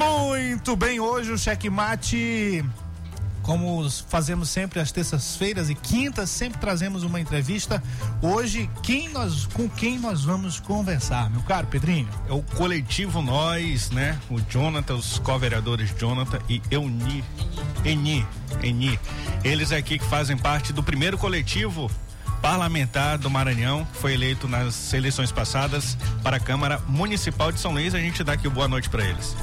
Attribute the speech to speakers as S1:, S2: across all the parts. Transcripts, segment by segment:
S1: Muito bem, hoje o checkmate como fazemos sempre às terças-feiras e quintas, sempre trazemos uma entrevista. Hoje, quem nós, com quem nós vamos conversar, meu caro Pedrinho?
S2: É o coletivo Nós, né? O Jonathan, os co-vereadores Jonathan e Euni, Eni, Eni. Eles aqui que fazem parte do primeiro coletivo parlamentar do Maranhão, foi eleito nas eleições passadas para a Câmara Municipal de São Luís. A gente dá aqui boa noite para eles.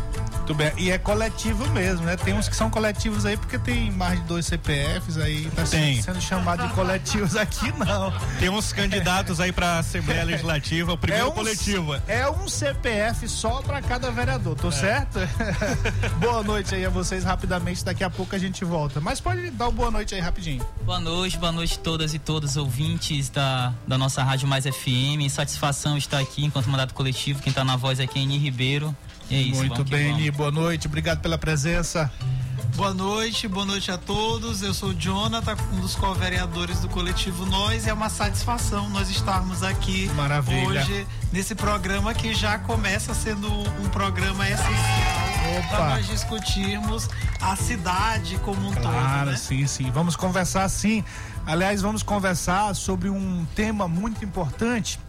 S1: Muito bem. E é coletivo mesmo, né? Tem uns que são coletivos aí porque tem mais de dois CPFs aí, tá tem. sendo chamado de coletivos aqui, não.
S2: Tem uns candidatos aí pra Assembleia Legislativa, o primeiro é um, coletivo.
S1: É um CPF só para cada vereador, tô é. certo? boa noite aí a vocês rapidamente, daqui a pouco a gente volta. Mas pode dar uma boa noite aí rapidinho.
S3: Boa noite, boa noite todas e todos ouvintes da, da nossa Rádio Mais FM. Satisfação estar aqui enquanto mandato coletivo. Quem tá na voz é Kenny Ribeiro.
S1: É isso, Muito bem, boa noite, obrigado pela presença.
S4: Boa noite, boa noite a todos. Eu sou o Jonathan, um dos co-vereadores do coletivo Nós. E é uma satisfação nós estarmos aqui
S1: Maravilha.
S4: hoje nesse programa que já começa sendo um programa essencial para nós discutirmos a cidade como um
S1: claro,
S4: todo. Claro,
S1: né? sim, sim. Vamos conversar sim. Aliás, vamos conversar sobre um tema muito importante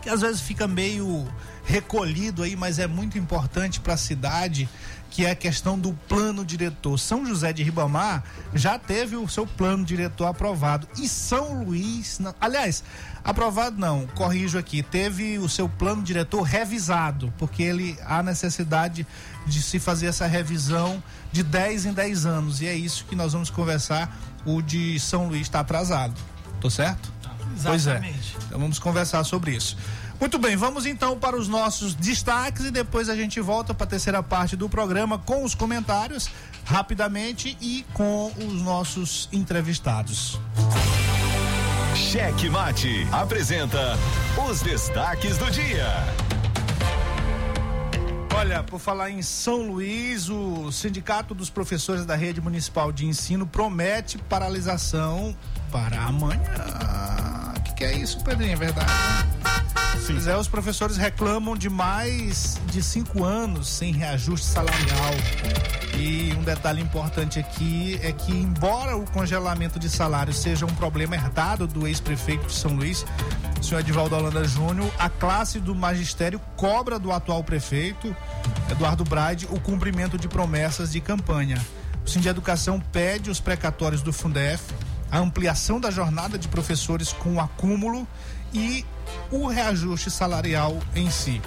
S1: que às vezes fica meio recolhido aí, mas é muito importante para a cidade, que é a questão do plano diretor. São José de Ribamar já teve o seu plano diretor aprovado e São Luís, não, aliás, aprovado não, corrijo aqui, teve o seu plano diretor revisado, porque ele há necessidade de se fazer essa revisão de 10 em 10 anos e é isso que nós vamos conversar. O de São Luís está atrasado. Tô certo?
S4: Exatamente. Pois é.
S1: Então vamos conversar sobre isso. Muito bem, vamos então para os nossos destaques e depois a gente volta para a terceira parte do programa com os comentários rapidamente e com os nossos entrevistados.
S5: Cheque Mate apresenta os destaques do dia.
S1: Olha, por falar em São Luís, o Sindicato dos Professores da Rede Municipal de Ensino promete paralisação para amanhã. Que, é isso, Pedrinho? É verdade? Pois é, os professores reclamam de mais de cinco anos sem reajuste salarial. E um detalhe importante aqui é que, embora o congelamento de salário seja um problema herdado do ex-prefeito de São Luís, o senhor Edivaldo Holanda Júnior, a classe do magistério cobra do atual prefeito, Eduardo Braide, o cumprimento de promessas de campanha. O Sindicato de Educação pede os precatórios do Fundef, a ampliação da jornada de professores com acúmulo e o reajuste salarial em si.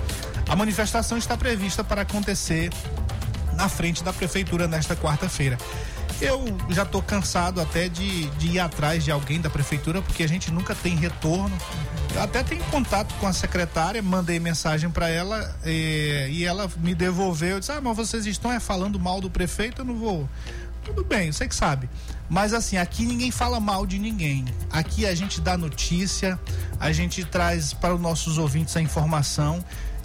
S1: A manifestação está prevista para acontecer na frente da prefeitura nesta quarta-feira. Eu já estou cansado até de, de, ir atrás de alguém da prefeitura, porque a gente nunca tem retorno. Eu até tenho contato com a secretária, mandei mensagem para ela e, e, ela me devolveu. Eu disse: Ah, mas vocês estão é, falando mal do prefeito, eu não vou. Tudo bem, você que sabe. Mas assim, aqui ninguém fala mal de ninguém. Aqui a gente dá notícia, a gente traz para os nossos ouvintes a informação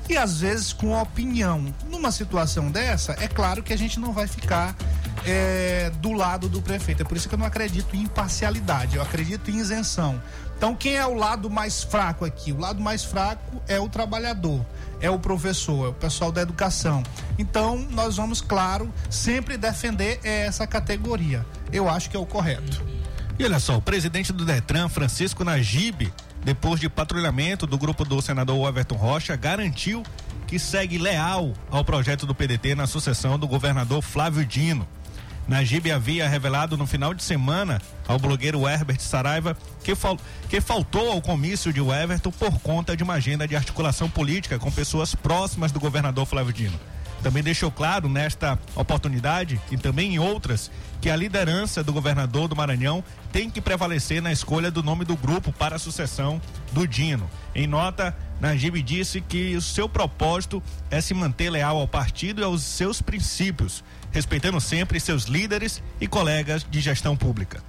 S1: e às vezes com opinião. Numa situação dessa, é claro que a gente não vai ficar é, do lado do prefeito. É por isso que eu não acredito em imparcialidade, eu acredito em isenção. Então, quem é o lado mais fraco aqui? O lado mais fraco é o trabalhador, é o professor, é o pessoal da educação. Então, nós vamos, claro, sempre defender essa categoria. Eu acho que é o correto.
S2: E olha só, o presidente do Detran, Francisco Najib, depois de patrulhamento do grupo do senador Everton Rocha, garantiu que segue leal ao projeto do PDT na sucessão do governador Flávio Dino. Najib havia revelado no final de semana ao blogueiro Herbert Saraiva que, fal que faltou ao comício de Everton por conta de uma agenda de articulação política com pessoas próximas do governador Flávio Dino. Também deixou claro nesta oportunidade e também em outras que a liderança do governador do Maranhão tem que prevalecer na escolha do nome do grupo para a sucessão do Dino. Em nota, Najib disse que o seu propósito é se manter leal ao partido e aos seus princípios, respeitando sempre seus líderes e colegas de gestão pública.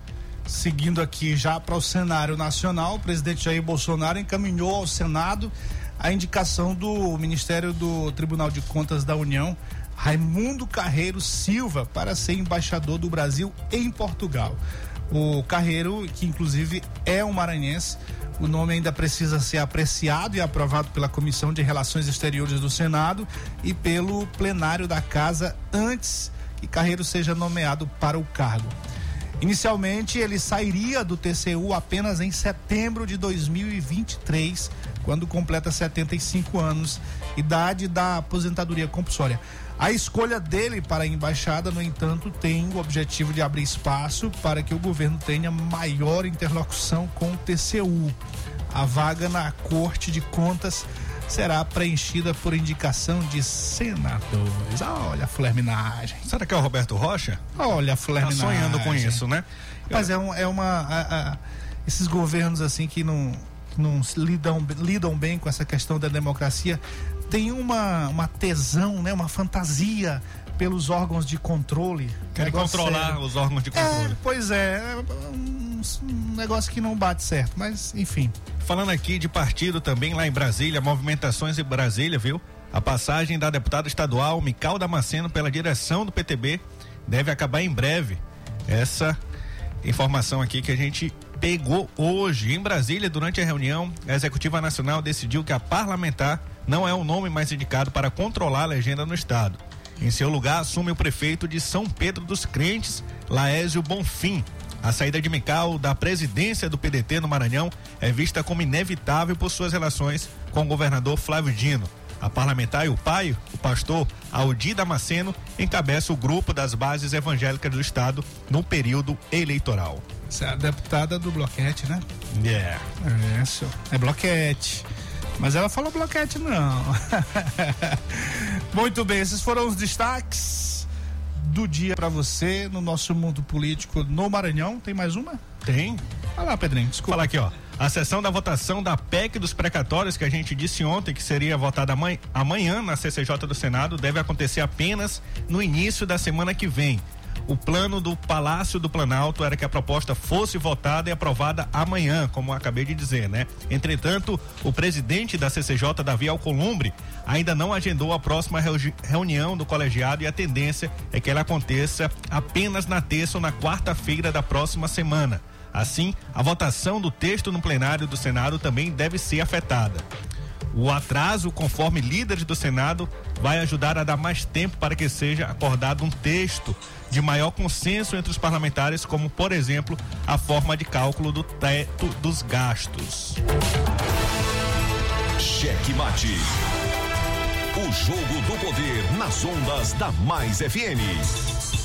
S1: Seguindo aqui já para o cenário nacional, o presidente Jair Bolsonaro encaminhou ao Senado a indicação do Ministério do Tribunal de Contas da União, Raimundo Carreiro Silva, para ser embaixador do Brasil em Portugal. O Carreiro, que inclusive é um maranhense, O nome ainda precisa ser apreciado e aprovado pela Comissão de Relações Exteriores do Senado e pelo plenário da Casa antes que Carreiro seja nomeado para o cargo. Inicialmente, ele sairia do TCU apenas em setembro de 2023, quando completa 75 anos, idade da aposentadoria compulsória. A escolha dele para a embaixada, no entanto, tem o objetivo de abrir espaço para que o governo tenha maior interlocução com o TCU. A vaga na Corte de Contas será preenchida por indicação de senadores. Olha a flerminagem.
S2: Será que é o Roberto Rocha?
S1: Olha a flerminagem.
S2: Tá sonhando com isso, né?
S1: Mas é, um, é uma. A, a, esses governos assim que não, não lidam, lidam bem com essa questão da democracia tem uma, uma tesão, né? uma fantasia pelos órgãos de controle.
S2: Querem controlar sério. os órgãos de controle.
S1: É, pois é, é um, um, negócio que não bate certo, mas enfim.
S2: Falando aqui de partido também lá em Brasília, movimentações em Brasília, viu? A passagem da deputada estadual Mical Damasceno pela direção do PTB deve acabar em breve. Essa informação aqui que a gente pegou hoje em Brasília durante a reunião, a Executiva Nacional decidiu que a parlamentar não é o nome mais indicado para controlar a legenda no estado. Em seu lugar, assume o prefeito de São Pedro dos Crentes, Laésio Bonfim. A saída de Mical da presidência do PDT no Maranhão é vista como inevitável por suas relações com o governador Flávio Dino. A parlamentar e o pai, o pastor Aldi Damasceno, encabeça o grupo das bases evangélicas do estado no período eleitoral.
S1: Você é a deputada do Bloquete, né?
S2: Yeah.
S1: É, senhor. É Bloquete. Mas ela falou bloquete, não. Muito bem, esses foram os destaques do dia para você no nosso mundo político no Maranhão. Tem mais uma?
S2: Tem.
S1: Vai lá, Pedrinho, desculpa.
S2: Fala aqui, ó. A sessão da votação da PEC dos precatórios, que a gente disse ontem que seria votada amanhã na CCJ do Senado, deve acontecer apenas no início da semana que vem. O plano do Palácio do Planalto era que a proposta fosse votada e aprovada amanhã, como acabei de dizer, né? Entretanto, o presidente da CCJ, Davi Alcolumbre, ainda não agendou a próxima reunião do colegiado e a tendência é que ela aconteça apenas na terça ou na quarta-feira da próxima semana. Assim, a votação do texto no plenário do Senado também deve ser afetada. O atraso, conforme líderes do Senado, vai ajudar a dar mais tempo para que seja acordado um texto de maior consenso entre os parlamentares, como, por exemplo, a forma de cálculo do teto dos gastos.
S5: Cheque mate. O jogo do poder nas ondas da Mais FM.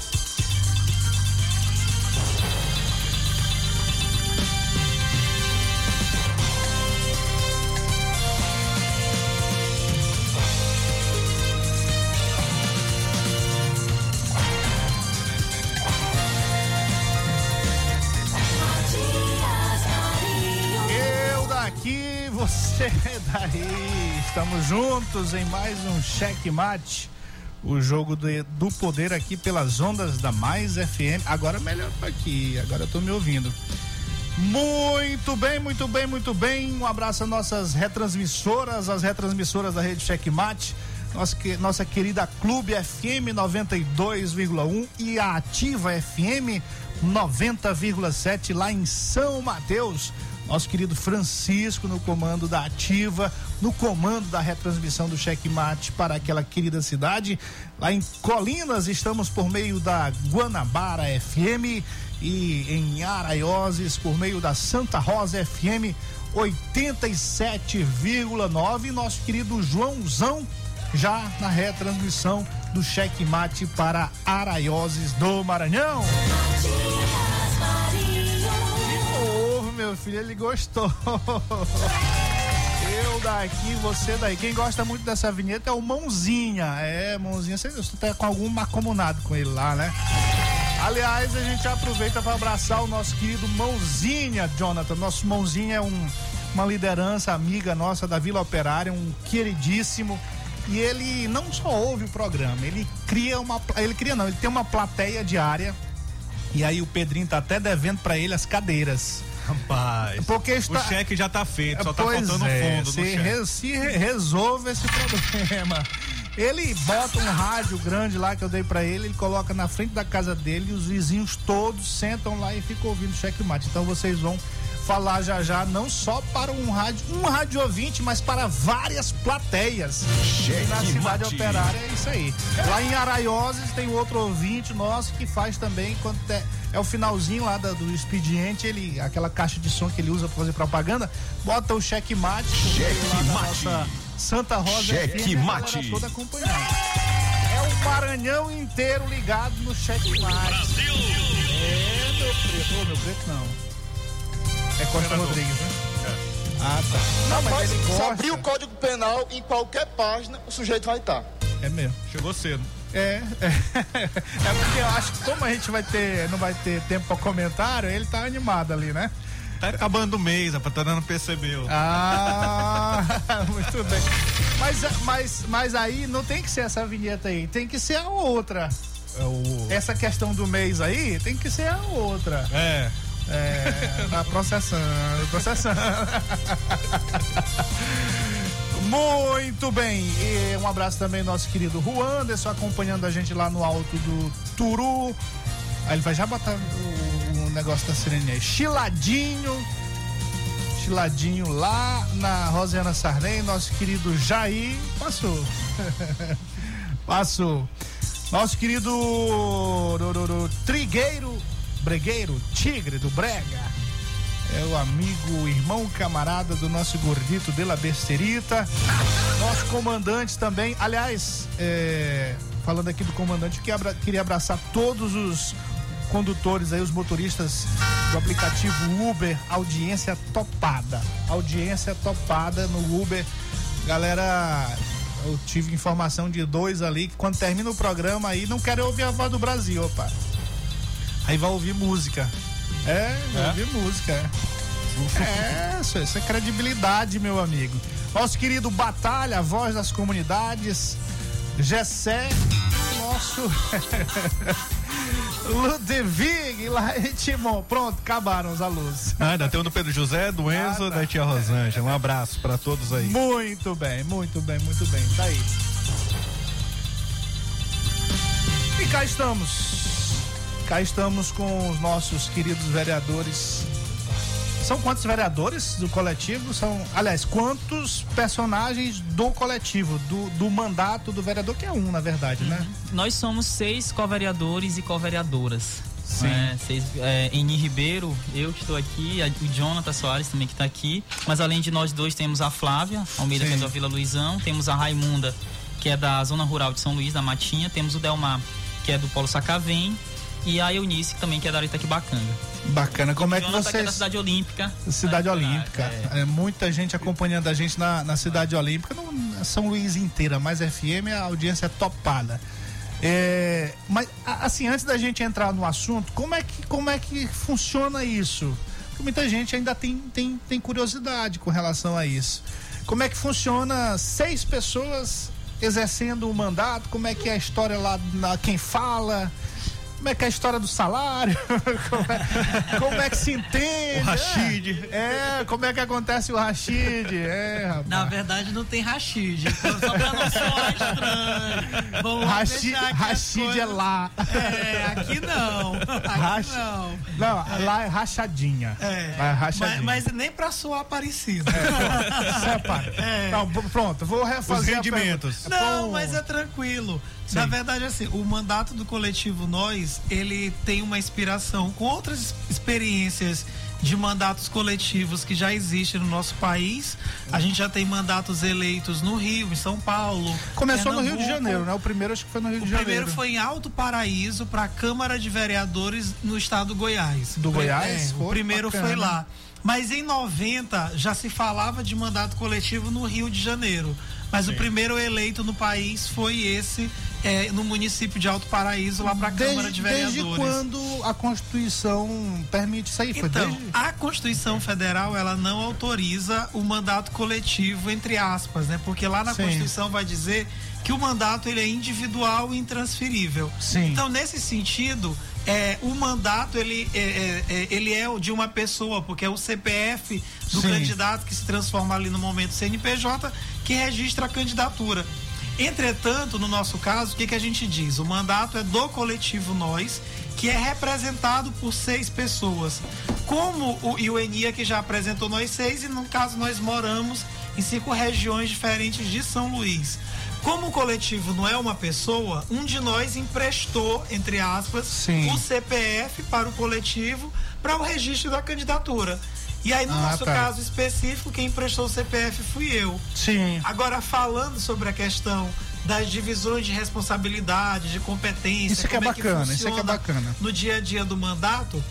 S1: Daí. Estamos juntos em mais um cheque mate. O jogo do, do poder aqui pelas ondas da Mais FM. Agora melhor aqui, agora eu tô me ouvindo. Muito bem, muito bem, muito bem. Um abraço às nossas retransmissoras, as retransmissoras da rede Checkmate, nossa, nossa querida Clube FM 92,1 e a Ativa FM 90,7 lá em São Mateus nosso querido Francisco no comando da Ativa, no comando da retransmissão do Checkmate para aquela querida cidade. Lá em Colinas estamos por meio da Guanabara FM e em Araioses por meio da Santa Rosa FM 87,9. Nosso querido Joãozão já na retransmissão do Checkmate para Araioses do Maranhão. Meu filho, ele gostou. Eu daqui, você daí. Quem gosta muito dessa vinheta é o Mãozinha. É, Mãozinha, você, tá com algum macomunado com ele lá, né? Aliás, a gente aproveita para abraçar o nosso querido Mãozinha, Jonathan. Nosso Mãozinha é um, uma liderança amiga nossa da Vila Operária, um queridíssimo. E ele não só ouve o programa, ele cria uma. Ele cria não, ele tem uma plateia diária. E aí o Pedrinho tá até devendo para ele as cadeiras.
S2: Rapaz,
S1: porque está...
S2: o cheque já está feito, só tá faltando é, fundo
S1: se, re, se resolve esse problema. Ele bota um rádio grande lá que eu dei para ele, ele coloca na frente da casa dele e os vizinhos todos sentam lá e ficam ouvindo cheque mate. Então vocês vão falar já já, não só para um rádio, um rádio ouvinte, mas para várias plateias.
S5: Cheque
S1: na cidade
S5: mate.
S1: operária é isso aí. Lá em Araioses tem outro ouvinte nosso que faz também quando é, é o finalzinho lá da- do expediente, ele aquela caixa de som que ele usa para fazer propaganda, bota o cheque mate,
S5: Cheque mate.
S1: nossa Santa Rosa
S5: Cheque
S1: FM,
S5: mate.
S1: toda acompanhando. É o Maranhão inteiro ligado no cheque mate. É, meu preto, Ô, meu preto não. É Costa Rodrigues, né? Ah, tá. Não, mas
S6: Mas
S1: ele
S6: se
S1: gosta.
S6: abrir o Código Penal, em qualquer página, o sujeito vai estar.
S1: É mesmo.
S2: Chegou cedo.
S1: É, é, é porque eu acho que como a gente vai ter, não vai ter tempo para comentário, ele tá animado ali, né?
S2: Tá acabando o mês, rapaz, tá dando percebeu.
S1: Ah, muito bem. Mas, mas, mas aí não tem que ser essa vinheta aí, tem que ser a outra.
S2: É o.
S1: Essa questão do mês aí tem que ser a outra.
S2: É.
S1: É, tá processando, processando. Muito bem. E um abraço também nosso querido Juan Anderson acompanhando a gente lá no alto do Turu. Aí ele vai já botar o, o negócio da sirene aí. Chiladinho. Chiladinho lá na Rosiana Sarney, nosso querido Jair. Passou. Passou. Nosso querido Trigueiro, Bregueiro, Tigre do Brega. É o amigo, irmão, camarada do nosso gordito de la Besterita. Nosso comandante também. Aliás, é, falando aqui do comandante, queria abra- queria abraçar todos os condutores aí, os motoristas do aplicativo Uber. Audiência topada. Audiência topada no Uber. Galera, eu tive informação de dois ali que quando termina o programa aí não querem ouvir a voz do Brasil, opa. Aí vai ouvir música. É, vai
S2: É?
S1: ouvir música, é. É, isso, isso é credibilidade, meu amigo. Nosso querido Batalha, voz das comunidades. Gessé, nosso Ludwig, lá em Timon. Pronto, acabaram os alunos.
S2: Ah, ainda tem o do Pedro José, do Enzo,
S1: Ah, tá.
S2: da tia Rosângela. Um abraço pra todos aí.
S1: Muito bem, muito bem, muito bem. Tá aí. E cá estamos. Cá estamos com os nossos queridos vereadores. São quantos vereadores do coletivo? São, aliás, quantos personagens do coletivo, do, do mandato do vereador, que é um, na verdade, né?
S3: Nós somos seis co-vereadores e co-vereadoras.
S1: Sim.
S3: É, seis, é, Eni Ribeiro, eu que estou aqui, o Jonathan Soares também que está aqui. Mas além de nós dois, temos a Flávia Almeida, que é da Vila Luizão. Temos a Raimunda, que é da Zona Rural de São Luís, da Matinha. Temos o Delmar, que é do Polo Sacavém. E a Eunice, também que é da Itaquibacanga.
S1: Bacana. Como é que
S3: que é da
S1: vocês.
S3: Cidade Olímpica.
S1: Cidade
S3: É,
S1: Olímpica.
S3: é.
S1: É, muita gente acompanhando a gente na, na Cidade Olímpica, não, São Luís inteira, mas FM a audiência é topada. É, mas assim, antes da gente entrar no assunto, como é que, como é que funciona isso? Porque muita gente ainda tem, tem, tem curiosidade com relação a isso. Como é que funciona seis pessoas exercendo o mandato? Como é que é a história lá, na, quem fala? Como é que é a história do salário? Como é, como é que se entende?
S2: O Rashid.
S1: É, como é que acontece o Rashid? É, rapaz.
S4: Na verdade, não tem Rashid. Só pra não soar estranho. Vamos
S1: Rashid, é
S4: coisas-
S1: lá.
S4: É, aqui não. Aqui
S1: Rash-
S4: não.
S1: Não, lá é rachadinha.
S4: É,
S1: é rachadinha.
S4: mas, mas nem pra soar parecido.
S1: Separa.
S4: É.
S1: Não, p- pronto, vou refazer
S2: Os rendimentos.
S4: Não,
S1: Pô,
S4: mas é tranquilo.
S1: Sim.
S4: Na verdade, assim, o mandato do coletivo Nós, ele tem uma inspiração com outras experiências de mandatos coletivos que já existem no nosso país. A gente já tem mandatos eleitos no Rio, em São Paulo.
S1: Começou no Rio de
S4: Pernambuco.
S1: Janeiro, né? O primeiro acho que foi no Rio
S4: O
S1: de Janeiro.
S4: primeiro foi em Alto Paraíso para a Câmara de Vereadores no estado do Goiás.
S1: Do Goiás?
S4: É, o primeiro
S1: bacana.
S4: foi lá. Mas em 90 já se falava de mandato coletivo no Rio de Janeiro. Mas o primeiro eleito no país foi esse, é, no município de Alto Paraíso, lá para a Câmara de Vereadores.
S1: Desde quando a Constituição permite isso aí? Foi
S4: Então,
S1: desde...
S4: a Constituição Federal ela não autoriza o mandato coletivo entre aspas, né? Porque lá na
S1: Sim.
S4: Constituição vai dizer que o mandato ele é individual e intransferível.
S1: Sim.
S4: Então, nesse sentido, é, o mandato ele é, é, é, ele é o de uma pessoa, porque é o CPF do
S1: Sim.
S4: candidato que se transforma ali no momento CNPJ que registra a candidatura. Entretanto, no nosso caso, o que, que a gente diz? O mandato é do coletivo Nós, que é representado por seis pessoas. Como o, e o Enia que já apresentou nós seis, e no caso nós moramos em cinco regiões diferentes de São Luís. Como o coletivo não é uma pessoa, um de nós emprestou, entre aspas,
S1: Sim.
S4: o CPF para o coletivo para o registro da candidatura. E aí, no
S1: Ah,
S4: nosso
S1: tá.
S4: caso específico, quem emprestou o CPF fui eu.
S1: Sim.
S4: Agora, falando sobre a questão das divisões de responsabilidade, de competência,
S1: Isso que é bacana,
S4: que
S1: isso que é bacana.
S4: no dia a dia do mandato,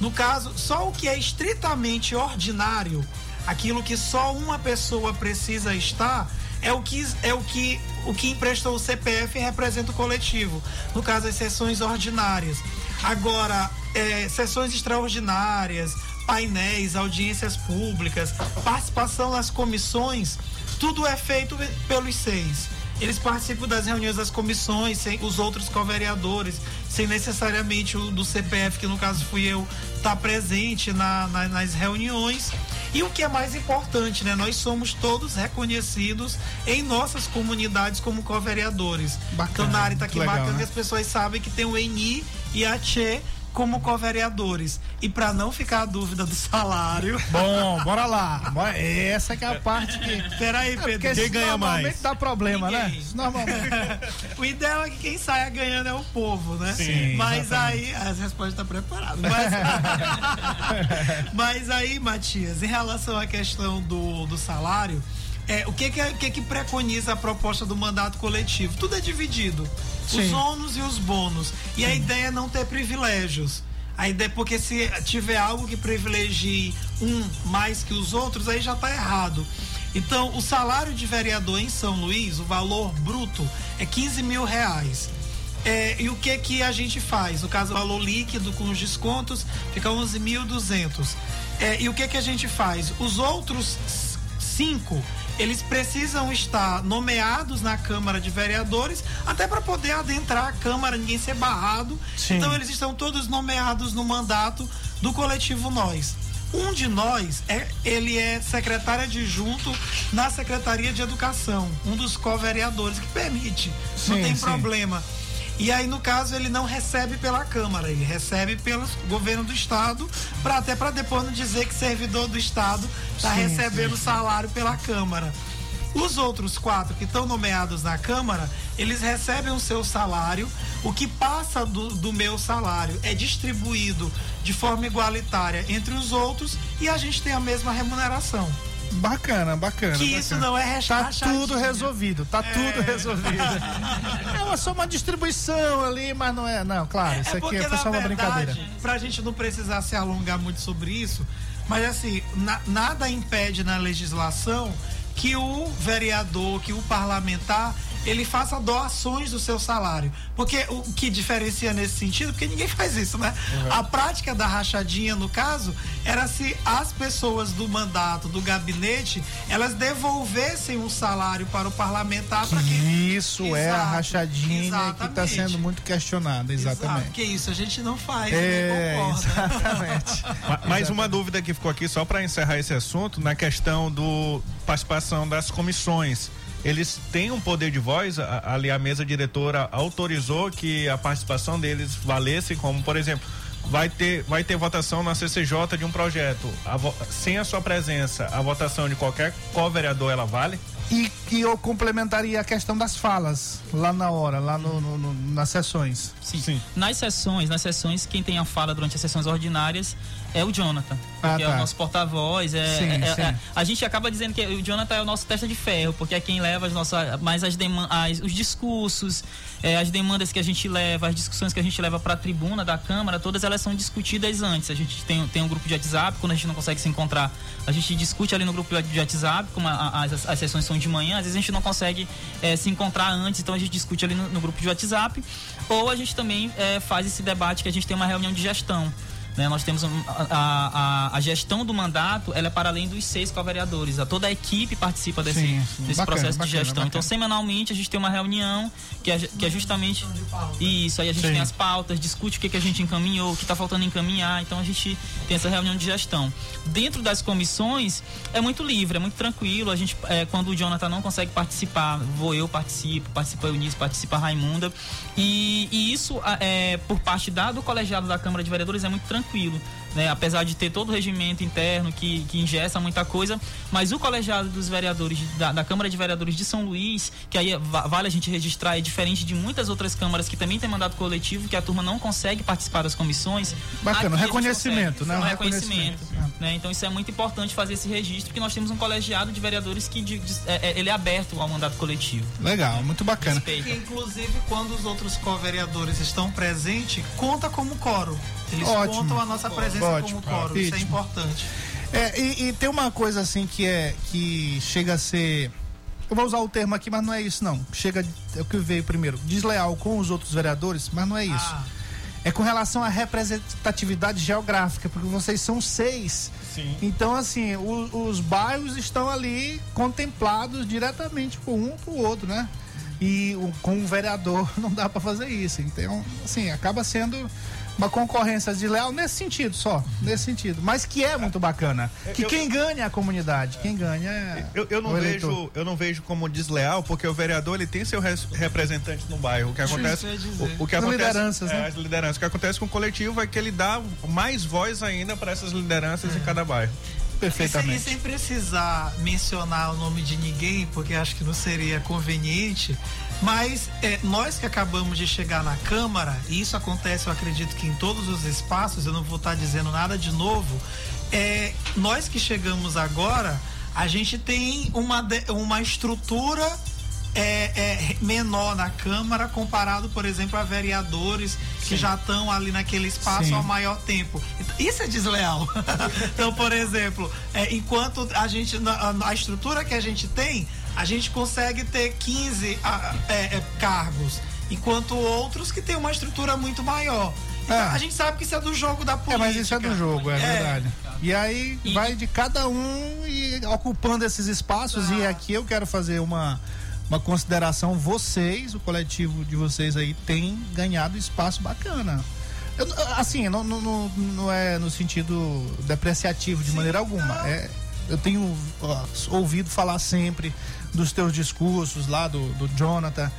S4: no caso, só o que é estritamente ordinário, aquilo que só uma pessoa precisa estar, é o que é o que o que emprestou o CPF representa o coletivo. No caso, as sessões ordinárias. Agora, é, sessões extraordinárias, painéis, audiências públicas, participação nas comissões, tudo é feito pelos seis. Eles participam das reuniões das comissões, sem os outros co-vereadores, sem necessariamente o do CPF, que no caso fui eu, estar presente na- na- nas reuniões. E o que é mais importante, né? Nós somos todos reconhecidos em nossas comunidades como co-vereadores.
S1: Bacana,
S4: Então, na área
S1: muito
S4: Itaquimá,
S1: legal, né?
S4: as pessoas sabem que tem o ENI e a Tchê como co-vereadores. E para não ficar a dúvida do salário.
S1: Bom, bora lá. Essa que é a parte que.
S4: Peraí, Pedro.
S1: Porque
S2: Quem ganha
S1: normalmente
S2: mais?
S1: dá problema, né?
S4: Ninguém.
S1: Isso Normalmente.
S4: O ideal é que quem saia ganhando é o povo, né?
S1: Sim,
S4: Mas aí, as respostas estão preparadas. Mas, mas aí, Matias, em relação à questão do, do salário, é, o que que, é- que que preconiza a proposta do mandato coletivo? Tudo é dividido. Os
S1: Sim.
S4: ônus e os bônus. E a ideia é não ter privilégios. A ideia, porque se tiver algo que privilegie um mais que os outros, aí já está errado. Então, o salário de vereador em São Luís, o valor bruto, é 15 mil reais. É, e o que que a gente faz? No caso, o valor líquido com os descontos fica 11.200. É, e o que que a gente faz? Os outros cinco, eles precisam estar nomeados na Câmara de Vereadores, até para poder adentrar a Câmara, ninguém ser barrado.
S1: Sim.
S4: Então, eles estão todos nomeados no mandato do coletivo Nós. Um de nós, é, ele é secretário adjunto na Secretaria de Educação, um dos co-vereadores, que permite, não
S1: Sim,
S4: tem
S1: sim.
S4: problema. E aí, no caso, ele não recebe pela Câmara, ele recebe pelo governo do Estado, para até para depois não dizer que servidor do Estado está
S1: Sim,
S4: recebendo salário pela Câmara. Os outros quatro que estão nomeados na Câmara, eles recebem o seu salário. O que passa do, do meu salário é distribuído de forma igualitária entre os outros e a gente tem a mesma remuneração.
S1: Bacana, bacana.
S4: Que
S1: bacana.
S4: isso não é
S1: Tá
S4: rachadinha.
S1: tudo resolvido, tá tudo resolvido. É só uma distribuição ali, mas não é. Não, claro, isso aqui é só uma brincadeira.
S4: Pra gente não precisar se alongar muito sobre isso, mas assim, na- nada impede na legislação que o vereador, que o parlamentar, ele faça doações do seu salário. Porque o que diferencia nesse sentido, porque ninguém faz isso, né? A prática da rachadinha, no caso, era se as pessoas do mandato, do gabinete, elas devolvessem o salário para o parlamentar para que
S1: Isso é a
S4: Exato,
S1: rachadinha que está
S4: exatamente.
S1: sendo muito questionada, exatamente.
S4: Exato, que isso a gente não faz,
S1: É,
S4: concorda.
S1: exatamente.
S2: Ma- Mais uma dúvida que ficou aqui, só para encerrar esse assunto, na questão do participação das comissões. Eles têm um poder de voz, ali a mesa diretora autorizou que a participação deles valesse, como por exemplo, vai ter, vai ter votação na CCJ de um projeto. A vo- sem a sua presença, a votação de qualquer co-vereador ela vale?
S1: E que eu complementaria a questão das falas lá na hora, lá no, no- no- nas sessões.
S3: Sim.
S2: Sim.
S3: Nas sessões, nas sessões, quem tem a fala durante as sessões ordinárias é o Jonathan.
S1: Ah,
S3: que é
S1: tá.
S3: o nosso porta-voz. É,
S1: Sim,
S3: é-
S1: sim.
S3: é- a gente acaba dizendo que o Jonathan é o nosso testa de ferro, porque é quem leva as nossas, mais as demandas, os discursos, é, as demandas que a gente leva, as discussões que a gente leva para a tribuna da Câmara, todas elas são discutidas antes. A gente tem, tem um grupo de WhatsApp, quando a gente não consegue se encontrar, a gente discute ali no grupo de WhatsApp, como a- a- as, as sessões são de manhã, às vezes a gente não consegue é, se encontrar antes, então a gente discute ali no, no grupo de WhatsApp, ou a gente também é, faz esse debate que a gente tem uma reunião de gestão. Né? Nós temos a, a, a, gestão do mandato, ela é para além dos seis co-vereadores. Toda a equipe participa desse, sim, sim. desse bacana, processo bacana, de gestão. Então, bacana. Então, semanalmente, a gente tem uma reunião que é, que é justamente isso. Aí a gente sim. tem as pautas, discute o que, que a gente encaminhou, o que está faltando encaminhar. Então, a gente tem essa reunião de gestão. Dentro das comissões, é muito livre, é muito tranquilo. A gente, é, quando o Jonathan não consegue participar, vou eu participo, participa Eunice, participa a Raimunda. E, e isso, é, por parte da, do colegiado da Câmara de Vereadores, é muito tranquilo tranquilo. Né? Apesar de ter todo o regimento interno que, que ingessa muita coisa, mas o colegiado dos vereadores da, da, Câmara de Vereadores de São Luís, que aí vale a gente registrar, é diferente de muitas outras câmaras que também tem mandato coletivo, que a turma não consegue participar das comissões.
S1: Bacana, reconhecimento, né?
S3: Um reconhecimento. reconhecimento né? Então isso é muito importante fazer esse registro, porque nós temos um colegiado de vereadores que de, de, é, é ele é aberto ao mandato coletivo.
S1: Legal, muito bacana.
S4: Que, inclusive, quando os outros co-vereadores estão presentes, conta como coro. Eles Ótimo. contam a nossa presença Como coro, isso é importante.
S1: É, e, e, tem uma coisa assim que é que chega a ser. Eu vou usar o termo aqui, mas não é isso, não. Chega. É o que veio primeiro. Desleal com os outros vereadores, mas não é isso. Ah. É com relação à representatividade geográfica, porque vocês são seis. Sim. Então, assim, o, os bairros estão ali contemplados diretamente por um o outro, né? E o, com o vereador não dá para fazer isso. Então, assim, acaba sendo uma concorrência desleal nesse sentido só, nesse sentido. Mas que é muito bacana. Que eu, quem ganha é a comunidade, quem ganha é.
S2: Eu, eu não vejo, eu não vejo como desleal, porque o vereador ele tem seu representante no bairro. O que acontece, o, o, que acontece,
S1: lideranças, né?
S2: é, as lideranças. O que acontece com o coletivo é que ele dá mais voz ainda para essas lideranças é. em cada bairro.
S4: Perfeitamente. E sem, e sem precisar mencionar o nome de ninguém, porque acho que não seria conveniente, mas é, nós que acabamos de chegar na Câmara, e isso acontece, eu acredito que em todos os espaços, eu não vou estar dizendo nada de novo, é, nós que chegamos agora, a gente tem uma, uma estrutura é, é, menor na Câmara comparado, por exemplo, a vereadores Sim. que já estão ali naquele espaço Sim. há maior tempo. Isso é desleal. então, por exemplo, é, enquanto a gente, a, a estrutura que a gente tem, a gente consegue ter 15 é, é, cargos, enquanto outros que têm uma estrutura muito maior. Então, é. A gente sabe que isso é do jogo da política.
S1: É, mas isso é do jogo, é, é. verdade. E aí e... vai de cada um e ocupando esses espaços. Ah. E aqui eu quero fazer uma, uma consideração. Vocês, o coletivo de vocês aí, tem ganhado espaço bacana. Eu, assim, não, não, não é no sentido depreciativo de Sim, maneira alguma. É, eu tenho ó, ouvido falar sempre dos teus discursos lá do, do Jonathan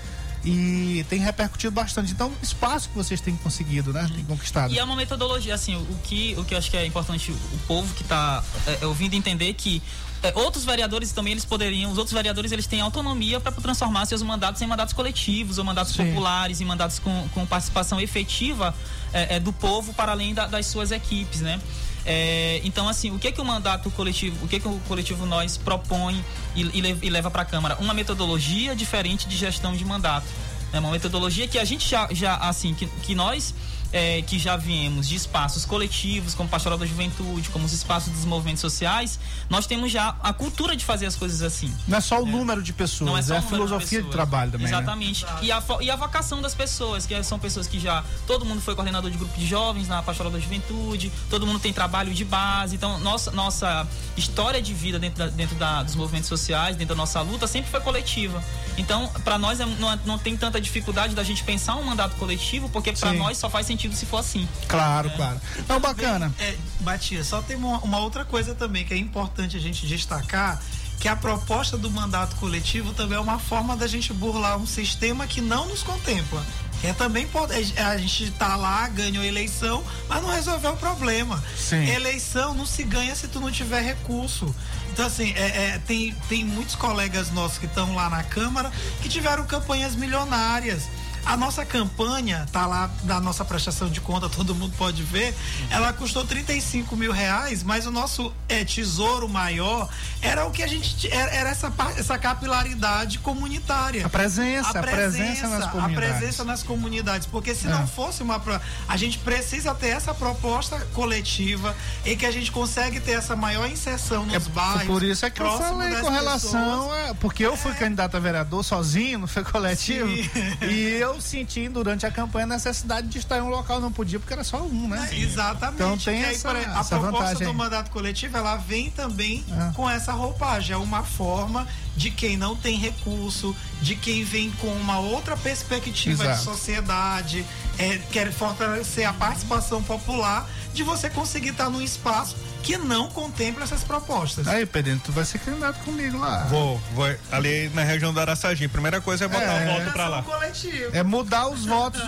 S1: e tem repercutido bastante. Então, espaço que vocês têm conseguido, né? Tem conquistado.
S3: E é uma metodologia, assim, o que, o que eu acho que é importante o povo que está é, é, ouvindo entender que é, outros vereadores também eles poderiam, os outros vereadores eles têm autonomia para transformar seus mandatos em mandatos coletivos ou mandatos Sim. populares, em mandatos com, com participação efetiva é, é, do povo para além da, das suas equipes, né? É, então, assim, o que é que o mandato coletivo, o que é que o coletivo nós propõe e, e, leva para a Câmara? Uma metodologia diferente de gestão de mandato. É uma metodologia que a gente já, já assim, que, que nós é, que já viemos de espaços coletivos, como Pastoral da Juventude, como os espaços dos movimentos sociais, nós temos já a cultura de fazer as coisas assim.
S1: Não é só o é. número de pessoas, Não é, só é a filosofia de, de, trabalho também.
S3: Né? Exatamente.
S1: Né?
S3: E, a, e a vocação das pessoas, que são pessoas que já. Todo mundo foi coordenador de grupo de jovens na Pastoral da Juventude, todo mundo tem trabalho de base. Então, nossa, nossa história de vida dentro, da, dentro da, dos movimentos sociais, dentro da nossa luta, sempre foi coletiva. Então, para nós, é, não, não tem tanta dificuldade da gente pensar um mandato coletivo, porque para nós só faz sentido se for assim.
S1: Claro, é. claro. Então, bacana.
S4: É, Batia, só tem uma, uma outra coisa também que é importante a gente destacar que a proposta do mandato coletivo também é uma forma da gente burlar um sistema que não nos contempla. É também pode, é, a gente tá lá, ganhou eleição, mas não resolveu o problema. Sim. Eleição não se ganha se tu não tiver recurso. Então, assim, é, é, tem, tem muitos colegas nossos que estão lá na Câmara que tiveram campanhas milionárias. A nossa campanha, tá lá na nossa prestação de conta, todo mundo pode ver, ela custou 35 mil reais, mas o nosso é, tesouro maior era o que a gente. Era, era essa, essa capilaridade comunitária.
S1: A presença, a presença, a presença nas comunidades.
S4: A presença nas comunidades. Porque se é. não fosse uma. A gente precisa ter essa proposta coletiva em que a gente consegue ter essa maior inserção nos é, bairros.
S1: Por isso é que eu falei com relação a, Porque eu fui é. candidato a vereador sozinho, não foi coletivo. Sim. E eu eu senti durante a campanha a necessidade de estar em um local, não podia, porque era só um, né?
S4: É, exatamente.
S1: Então tem
S4: aí,
S1: essa-
S4: a
S1: essa
S4: proposta
S1: vantagem
S4: do mandato coletivo, ela vem também
S1: É.
S4: com essa roupagem. É uma forma de quem não tem recurso, de quem vem com uma outra perspectiva de
S1: Exato.
S4: sociedade, é, quer fortalecer a participação popular, de você conseguir estar num espaço que não contempla essas propostas.
S1: Aí, Pedro, tu vai ser candidato comigo lá.
S2: Vou, vou ali na região do Araçagi. Primeira coisa é botar
S1: É.
S2: o voto pra lá.
S4: coletivo.
S1: É mudar os votos.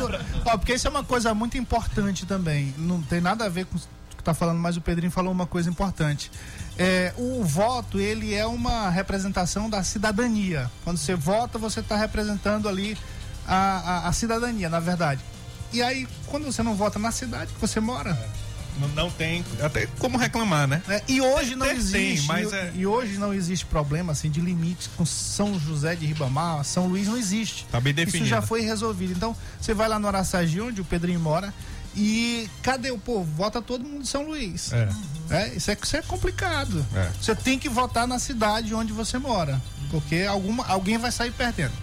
S1: Ó, porque isso é uma coisa muito importante também. Não tem nada a ver com o que tá falando, mas o Pedrinho falou uma coisa importante. É, o voto, ele é uma representação da cidadania. Quando você vota, você está representando ali a, a, a cidadania, na verdade. E aí, quando você não vota na cidade que você mora,
S2: Não, não tem até como reclamar, né?
S1: né? E hoje não
S2: Tem,
S1: existe.
S2: mas
S1: e,
S2: é-
S1: e hoje não existe problema assim de limites com São José de Ribamar, São Luís não existe.
S2: Tá bem
S1: Isso
S2: definido.
S1: já foi resolvido. Então, você vai lá no Araçagi, onde o Pedrinho mora, e cadê o povo? Vota todo mundo de São Luís.
S2: É.
S1: É, isso, é, isso é complicado.
S2: É.
S1: Você tem que votar na cidade onde você mora. Porque alguma, alguém vai sair perdendo.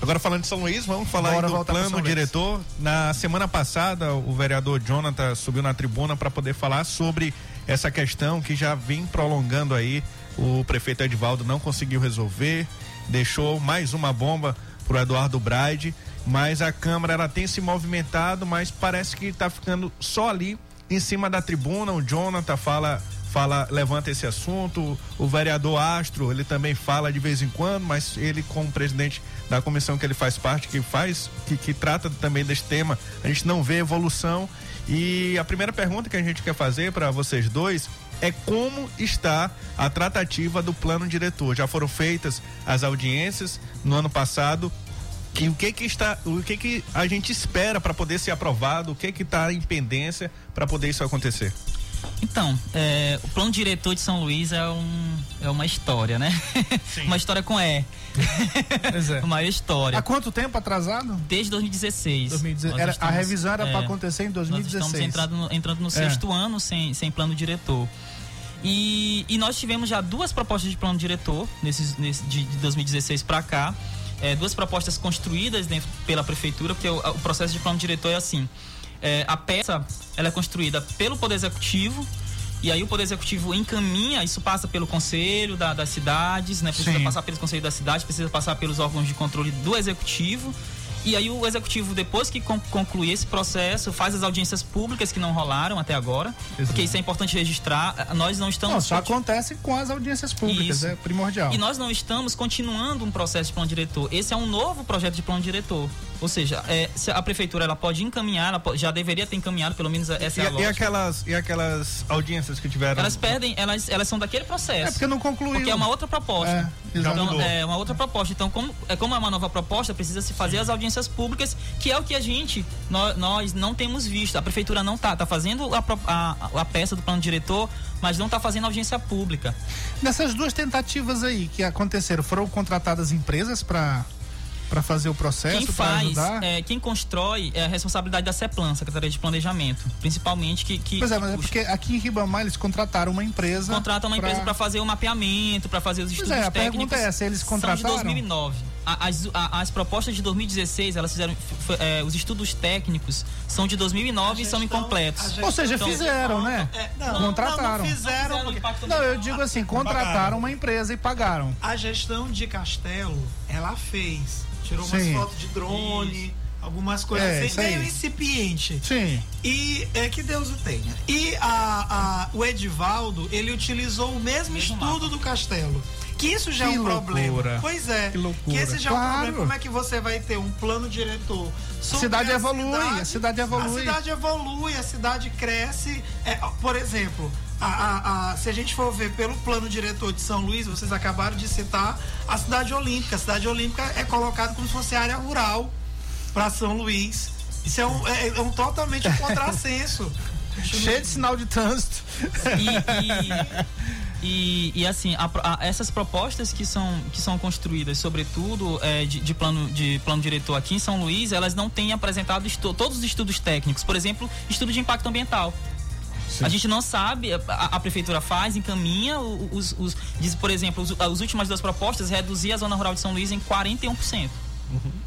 S2: Agora falando de São Luís, vamos falar
S1: Bora
S2: aí do plano diretor. Na semana passada, o vereador Jonathan subiu na tribuna para poder falar sobre essa questão que já vem prolongando aí. O prefeito Edvaldo não conseguiu resolver, deixou mais uma bomba pro Eduardo Braide, mas a Câmara ela tem se movimentado, mas parece que está ficando só ali em cima da tribuna. O Jonathan fala fala, levanta esse assunto. O vereador Astro, ele também fala de vez em quando, mas ele, como presidente da comissão que ele faz parte, que faz, que, que trata também desse tema, a gente não vê evolução. E a primeira pergunta que a gente quer fazer para vocês dois é como está a tratativa do plano diretor. Já foram feitas as audiências no ano passado. E o que que está, o que que a gente espera para poder ser aprovado? O que que está em pendência para poder isso acontecer?
S3: Então, é, o plano diretor de São Luís é, um, é uma história, né? uma história com E.
S1: Pois é.
S3: uma história.
S1: Há quanto tempo atrasado?
S3: Desde 2016.
S1: 2016.
S3: Nós
S1: Era- a
S3: estamos-
S1: revisão era
S3: é,
S1: para acontecer em
S3: Nós
S1: 2016.
S3: estamos entrando no, entrando no
S1: É.
S3: sexto ano sem, sem plano diretor. E, e nós tivemos já duas propostas de plano diretor nesses, nesse, de, de 2016 para cá. É, duas propostas construídas dentro, pela prefeitura, porque o, o processo de plano diretor é assim. É, a peça ela é construída pelo Poder Executivo. E aí o Poder Executivo encaminha, isso passa pelo Conselho da- das cidades, né? Precisa
S1: Sim.
S3: passar pelo Conselho da cidade, precisa passar pelos órgãos de controle do Executivo. E aí o Executivo, depois que con- concluir esse processo, faz as audiências públicas que não rolaram até agora. Porque isso é importante registrar. Ah, Nós não estamos...
S1: Não, só acontece com as audiências públicas,
S3: Isso.
S1: é primordial.
S3: E nós não estamos continuando um processo de plano diretor. Esse é um novo projeto de plano diretor. Ou seja, é, a prefeitura ela pode encaminhar, ela po- já deveria ter encaminhado, pelo menos essa
S2: E,
S3: é a
S2: e aquelas, e aquelas audiências que tiveram?
S3: Elas perdem, elas, elas são daquele processo.
S1: É porque não concluiu.
S3: Porque é uma outra proposta.
S1: É,
S3: então, é uma outra proposta. Então, como é, como é uma nova proposta, precisa se fazer as audiências públicas, que é o que a gente, nós, nós não temos visto. A prefeitura não tá, tá fazendo a, a, a peça do plano diretor, mas não tá fazendo audiência pública.
S1: Nessas duas tentativas aí que aconteceram, foram contratadas empresas para para fazer o processo,
S3: Quem
S1: para
S3: faz,
S1: ajudar?
S3: é, quem constrói é a responsabilidade da CEPLAN, Secretaria de Planejamento. Principalmente que. que
S1: Pois é,
S3: que
S1: mas é porque aqui em Ribamar eles contrataram uma empresa.
S3: Contrata uma empresa para fazer o mapeamento, para fazer os
S1: Pois
S3: estudos
S1: é, a
S3: técnicos.
S1: pergunta é essa, eles
S3: São
S1: contrataram?
S3: de 2009. A- As, a- as propostas de 2016, elas fizeram. f- f- é, os estudos técnicos são de 2009 e são incompletos.
S1: Ou seja,
S3: Então,
S1: fizeram, né?
S4: É, não,
S1: contrataram.
S4: Não, não fizeram.
S3: Não
S4: porque-
S3: impacto
S1: Não, eu digo assim, contrataram uma empresa e pagaram.
S4: A gestão de Castelo, ela fez. Tirou
S1: Sim.
S4: umas fotos de drone, algumas coisas
S1: É,
S4: assim, meio incipiente.
S1: Sim.
S4: E é que Deus o tenha. E a, a- o Edivaldo, ele utilizou o mesmo,
S3: Mesmo
S4: estudo
S3: mapa.
S4: do Castelo. Que isso já
S1: Que
S4: é um
S1: loucura.
S4: problema. Pois é.
S1: Que loucura.
S4: Que esse já é um
S1: Claro.
S4: problema. Como é que você vai ter um plano diretor? sobre
S1: cidade
S4: a
S1: evolui, a cidade evolui.
S4: A cidade evolui, a cidade cresce. É, por exemplo, a- a- a- se a gente for ver pelo plano diretor de São Luís, vocês acabaram de citar a cidade olímpica. A cidade olímpica é colocada como se fosse área rural para São Luís. Isso é um, é, é um totalmente um contrassenso.
S1: Cheio de sinal de trânsito.
S3: E, e, e- e, assim, a- a- essas propostas que são, que são construídas, sobretudo é, de, de plano, de plano diretor aqui em São Luís, elas não têm apresentado estu- todos os estudos técnicos. Por exemplo, estudo de impacto ambiental. A gente não sabe, a, a prefeitura faz, encaminha os, os- diz, por exemplo, os, as últimas duas propostas reduzir a zona rural de São Luís em 41%.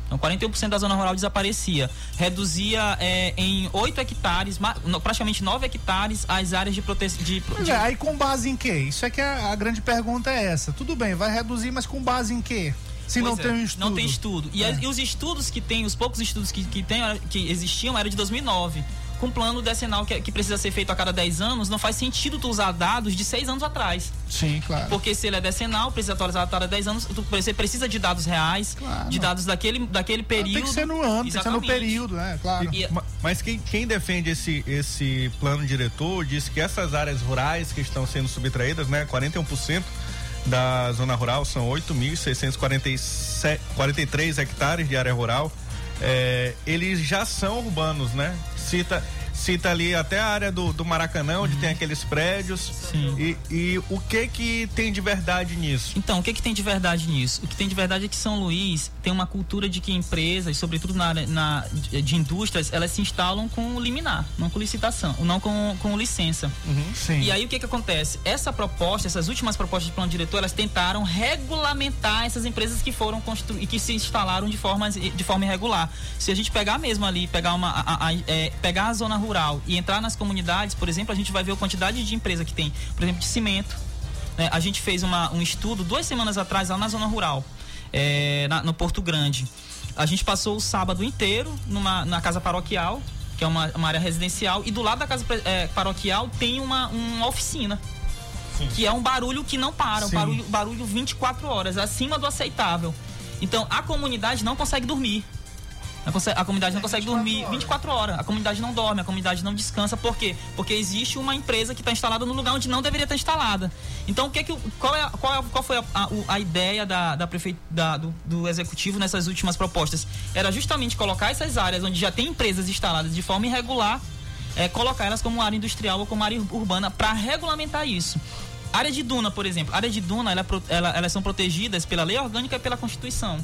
S3: Então, 41% da zona rural desaparecia. Reduzia é, em 8 hectares, praticamente 9 hectares, as áreas de proteção. De, de-
S1: é, aí com base em quê? Isso é que a, a grande pergunta é essa. Tudo bem, vai reduzir, mas com base em quê? Se não
S3: Pois é,
S1: tem um estudo.
S3: Não tem estudo. E,
S1: É.
S3: as- e os estudos que tem, os poucos estudos que, que, tem, que existiam, era de 2009. Com plano decenal que, que precisa ser feito a cada 10 anos, não faz sentido tu usar dados de 6 anos atrás.
S1: Sim, claro.
S3: Porque se ele é decenal, precisa atualizar a cada 10 anos, tu- você precisa de dados reais,
S1: Claro.
S3: de dados daquele, daquele período.
S1: Tem que ser no ano, tem que ser no período, né? Claro.
S3: E-
S2: Ma- Mas quem, quem defende esse, esse plano diretor diz que essas áreas rurais que estão sendo subtraídas, né, 41% da zona rural são 8.643 hectares de área rural, é, eles já são urbanos, né? Cita, cita ali até a área do, do Maracanã, onde tem aqueles prédios.
S3: Sim.
S2: E, e o que que tem de verdade nisso?
S3: Então, o que, que tem de verdade nisso? O que tem de verdade é que São Luís tem uma cultura de que empresas, sobretudo na área na, de, indústrias, elas se instalam com liminar, não com licitação, não com, com licença.
S1: Sim.
S3: E aí o que que acontece? Essa proposta, essas últimas propostas de plano diretor, elas tentaram regulamentar essas empresas que foram construídas e que se instalaram de forma, de forma irregular. Se a gente pegar mesmo ali, pegar uma a, a- é, pegar a zona rural e entrar nas comunidades, por exemplo, a gente vai ver a quantidade de empresa que tem, por exemplo, de cimento. né? A gente fez uma, um estudo duas semanas atrás lá na zona rural, é, na- no Porto Grande. A gente passou o sábado inteiro numa, na casa paroquial, que é uma, uma área residencial, e do lado da casa é, paroquial tem uma, uma oficina. Que é um barulho que não para, um
S1: Sim.
S3: barulho, barulho 24 horas, acima do aceitável. Então a comunidade não consegue dormir. A, comunidade não consegue dormir 24 horas. A comunidade não dorme, a comunidade não descansa. Por quê? Porque existe uma empresa que está instalada no lugar onde não deveria estar instalada. Então, o que que, o- qual, é, qual, é, qual foi a, a, a ideia da, da da- do, do executivo nessas últimas propostas? Era justamente colocar essas áreas onde já tem empresas instaladas de forma irregular, é, colocar elas como área industrial ou como área urbana para regulamentar isso. Área de duna, por exemplo. Área de duna, ela é ela- elas são protegidas pela lei orgânica e pela Constituição.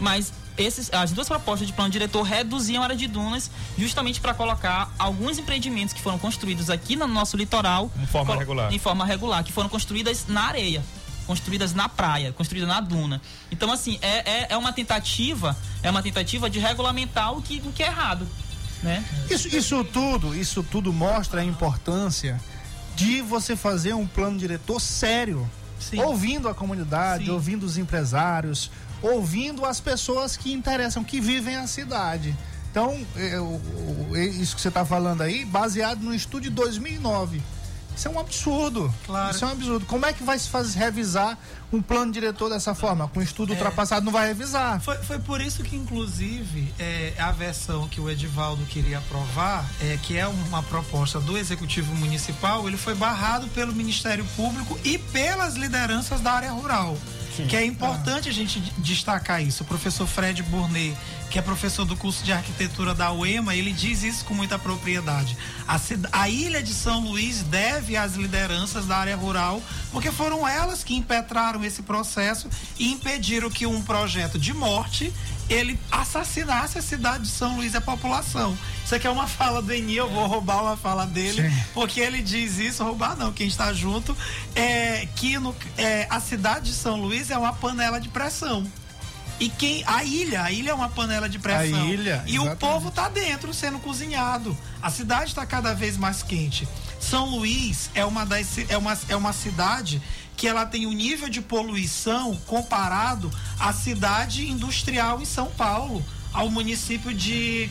S3: Mas esses, as duas propostas de plano diretor reduziam a área de dunas justamente para colocar alguns empreendimentos que foram construídos aqui no nosso litoral
S2: Em forma regular.
S3: Em forma regular, que foram construídas na areia, construídas na praia, construídas na duna. Então, assim, é, é, é uma tentativa, é uma tentativa de regulamentar o que, o que é errado. Né?
S1: Isso, isso tudo, isso tudo mostra a importância de você fazer um plano diretor sério.
S4: Sim.
S1: Ouvindo a comunidade,
S4: Sim.
S1: ouvindo os empresários, ouvindo as pessoas que interessam, que vivem a cidade. Então, é, o- o- é isso que você está falando aí, baseado no estudo de 2009. Isso é um absurdo.
S4: Claro.
S1: Isso é um absurdo. Como é que vai se fazer revisar um plano diretor dessa forma? Com estudo ultrapassado não vai revisar.
S4: Foi, foi por isso que, inclusive, é, a versão que o Edivaldo queria aprovar, é, que é uma proposta do Executivo Municipal, ele foi barrado pelo Ministério Público e pelas lideranças da área rural. Que é importante a gente destacar isso. O professor Fred Burnet, que é professor do curso de arquitetura da UEMA, ele diz isso com muita propriedade. A, a ilha de São Luís deve às lideranças da área rural, porque foram elas que impetraram esse processo e impediram que um projeto de morte ele assassinasse a cidade de São Luís e a população. Isso aqui é uma fala do Eni, eu vou roubar uma fala dele,
S1: Sim.
S4: porque ele diz isso, roubar não, quem está junto, é que no- é, a cidade de São Luís é uma panela de pressão. E quem. A ilha, a ilha é uma panela de pressão.
S1: A ilha,
S4: E o povo tá dentro sendo cozinhado. A cidade está cada vez mais quente. São Luís é uma, das, é, uma, é uma cidade que ela tem um nível de poluição comparado à cidade industrial em São Paulo, ao município de,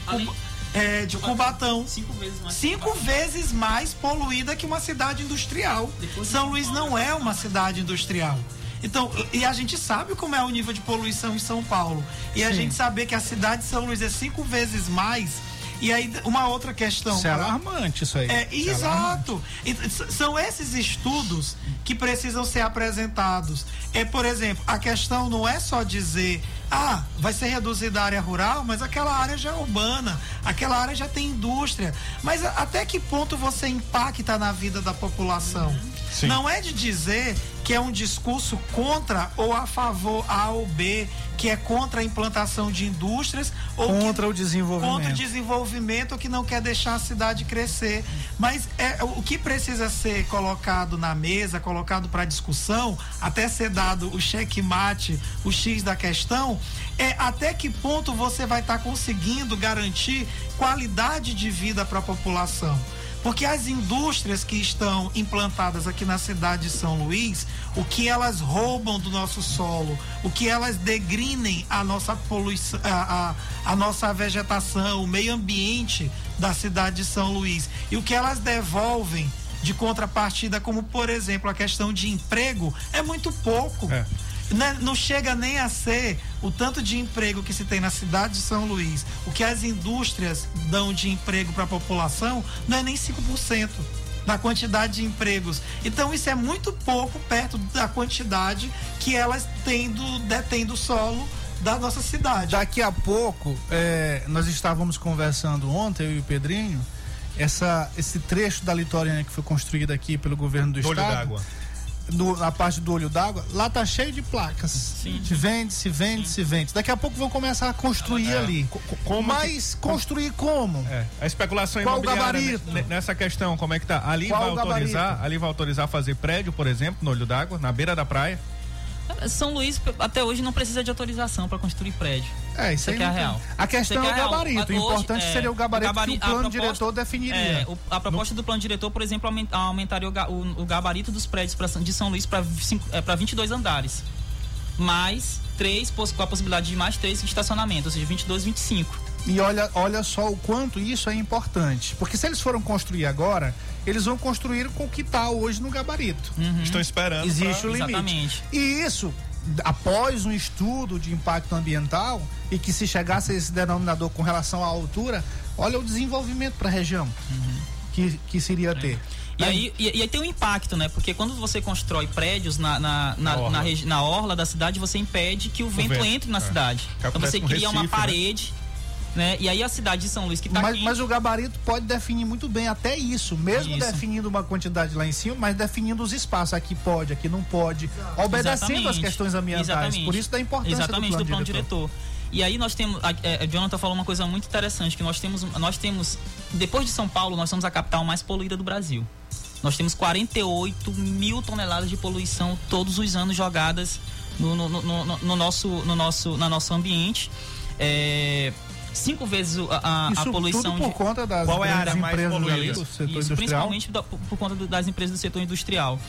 S4: é, de Cubatão.
S3: Cinco vezes mais.
S4: Cinco vezes mais poluída que uma cidade industrial.
S3: Depois
S4: São Luís não é uma cidade industrial. Então, e a gente sabe como é o nível de poluição em São Paulo. E a
S1: Sim.
S4: gente saber que a cidade de São Luís é cinco vezes mais. E aí, uma outra questão.
S1: Isso é alarmante, isso aí.
S4: é,
S1: Isso é
S4: exato. São esses estudos que precisam ser apresentados. É, por exemplo, a questão não é só dizer, ah, vai ser reduzida a área rural, mas aquela área já é urbana, aquela área já tem indústria. Mas até que ponto você impacta na vida da população?
S2: Sim.
S4: Não é de dizer que é um discurso contra ou a favor A ou B, que é contra a implantação de indústrias ou
S1: contra
S4: que,
S1: o desenvolvimento.
S4: Contra o desenvolvimento que não quer deixar a cidade crescer. Mas é, o que precisa ser colocado na mesa, colocado para discussão, até ser dado o checkmate, o X da questão, é até que ponto você vai estar tá conseguindo garantir qualidade de vida para a população. Porque as indústrias que estão implantadas aqui na cidade de São Luís, o que elas roubam do nosso solo, o que elas degrinem a nossa poluição, a, a, a nossa vegetação, o meio ambiente da cidade de São Luís, e o que elas devolvem de contrapartida, como por exemplo a questão de emprego, é muito pouco. É. Né, não chega nem a ser o tanto de emprego que se tem na cidade de São Luís, o que as indústrias dão de emprego para a população, não é nem 5% da quantidade de empregos. Então isso é muito pouco perto da quantidade que elas têm do, detêm do solo da nossa cidade.
S1: Daqui a pouco, é, nós estávamos conversando ontem, eu e o Pedrinho, essa, esse trecho da litorânea que foi construída aqui pelo governo do, do estado no, na parte do olho d'água, lá tá cheio de placas. Sim. Se vende, se vende, Sim. se vende. Daqui a pouco vão começar a construir é. ali. Como Mas que, construir como?
S2: É. A especulação Qual imobiliária nessa questão, como é que tá? Ali Qual vai autorizar, ali vai autorizar fazer prédio, por exemplo, no olho d'água, na beira da praia.
S3: São Luís até hoje não precisa de autorização para construir prédio.
S1: É, isso, isso é, é real. A questão é, é o gabarito. O importante hoje, seria o gabarito, o gabarito que o plano proposta, diretor definiria. É,
S3: o, a proposta no... do plano diretor, por exemplo, aumentaria o, o, o gabarito dos prédios pra, de São Luís para é, 22 andares. Mais três, com a possibilidade de mais três de estacionamento, ou seja, 22, 25.
S1: E olha, olha só o quanto isso é importante. Porque se eles foram construir agora, eles vão construir com o que está hoje no gabarito.
S2: Uhum. Estão esperando.
S1: Existe pra... o limite. Exatamente. E isso, após um estudo de impacto ambiental, e que se chegasse a esse denominador com relação à altura, olha o desenvolvimento para a região uhum. que, que seria ter.
S3: E aí, e, e, aí tem um impacto, né? Porque quando você constrói prédios na, na, na, na, orla. na, na orla da cidade, você impede que o, o vento, vento, entre na é. cidade. Então você cria Recife, uma né? parede. Né? Né? E aí a cidade de São Luís que está
S1: mas,
S3: aqui...
S1: mas o gabarito pode definir muito bem até isso, mesmo isso. definindo uma quantidade lá em cima, mas definindo os espaços. Aqui pode, aqui não pode, obedecendo Exatamente. as questões ambientais. Exatamente. Por isso da importância
S3: Exatamente,
S1: do
S3: plano, do plano diretor. diretor. E aí nós temos, é, Jonathan falou uma coisa muito interessante, que nós temos, nós temos, depois de São Paulo, nós somos a capital mais poluída do Brasil. Nós temos 48 mil toneladas de poluição todos os anos jogadas no, no, no, no nosso, no nosso, na nosso ambiente. É, cinco vezes a, a, a poluição. Tudo
S1: por de... conta das
S2: Qual é a área mais poluída?
S3: Do setor Isso, principalmente da, por, por, conta do, das empresas do setor industrial.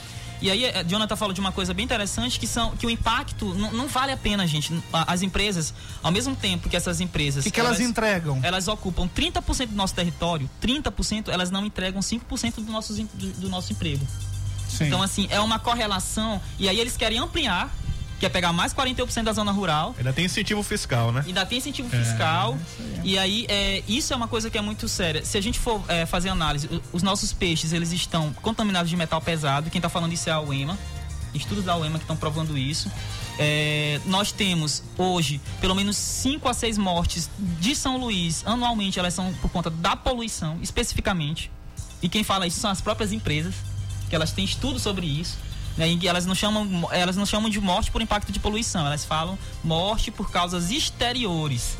S3: E aí, a Jonathan falou de uma coisa bem interessante, que são que o impacto não, não vale a pena, gente. As empresas, ao mesmo tempo que essas empresas.
S1: O que, que elas, elas, entregam?
S3: Elas ocupam 30% do nosso território, 30% elas não entregam 5% do nosso, do, do nosso emprego. Sim. Então, assim, é uma correlação. E aí eles querem ampliar quer pegar mais 41% da zona rural.
S2: Ainda tem incentivo fiscal, né?
S3: Ainda tem incentivo é, fiscal. É, e aí, é, isso é uma coisa que é muito séria. Se a gente for é, fazer análise, os nossos peixes, eles estão contaminados de metal pesado. Quem está falando isso é a UEMA. Estudos da UEMA que estão provando isso. É, nós temos hoje pelo menos 5 a 6 mortes de São Luís anualmente, elas são por conta da poluição, especificamente. E quem fala isso são as próprias empresas, que elas têm estudo sobre isso. Né, elas não chamam elas não chamam de morte por impacto de poluição, elas falam morte por causas exteriores.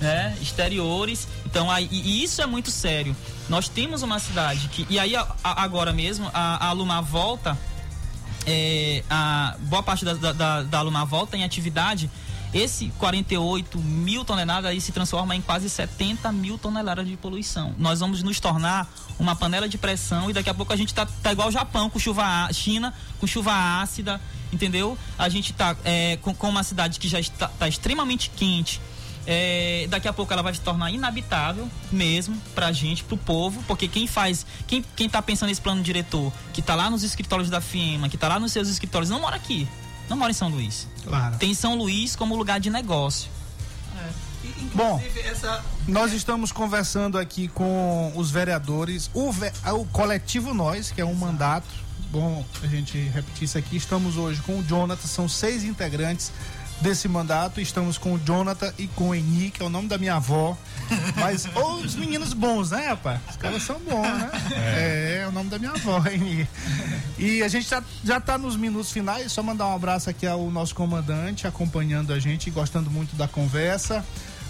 S3: Né? Exteriores. Então, aí, e isso é muito sério. Nós temos uma cidade que. E aí, a, a, agora mesmo, a, a volta. É, a boa parte da, da, da volta em atividade esse 48 mil toneladas aí se transforma em quase 70 mil toneladas de poluição. Nós vamos nos tornar uma panela de pressão e daqui a pouco a gente tá, tá igual o Japão com chuva China com chuva ácida, entendeu? A gente tá é, com, com, uma cidade que já está tá extremamente quente. É, daqui a pouco ela vai se tornar inabitável mesmo pra gente, pro povo, porque quem faz, quem, quem tá pensando nesse plano diretor, que tá lá nos escritórios da FIEMA, que tá lá nos seus escritórios, não mora aqui não mora em São Luís. Claro. Tem São Luís como lugar de negócio.
S1: É. Bom, essa... nós estamos conversando aqui com os vereadores, o, ve... o coletivo Nós, que é um mandato. Bom, a gente repetir isso aqui. Estamos hoje com o Jonathan, são seis integrantes desse mandato. Estamos com o Jonathan e com o Henrique, é o nome da minha avó. Mas, ou os meninos bons, né, rapaz? Os caras são bons, né? É, é o nome da minha avó, Henrique. E a gente já, já tá nos minutos finais, só mandar um abraço aqui ao nosso comandante, acompanhando a gente, gostando muito da conversa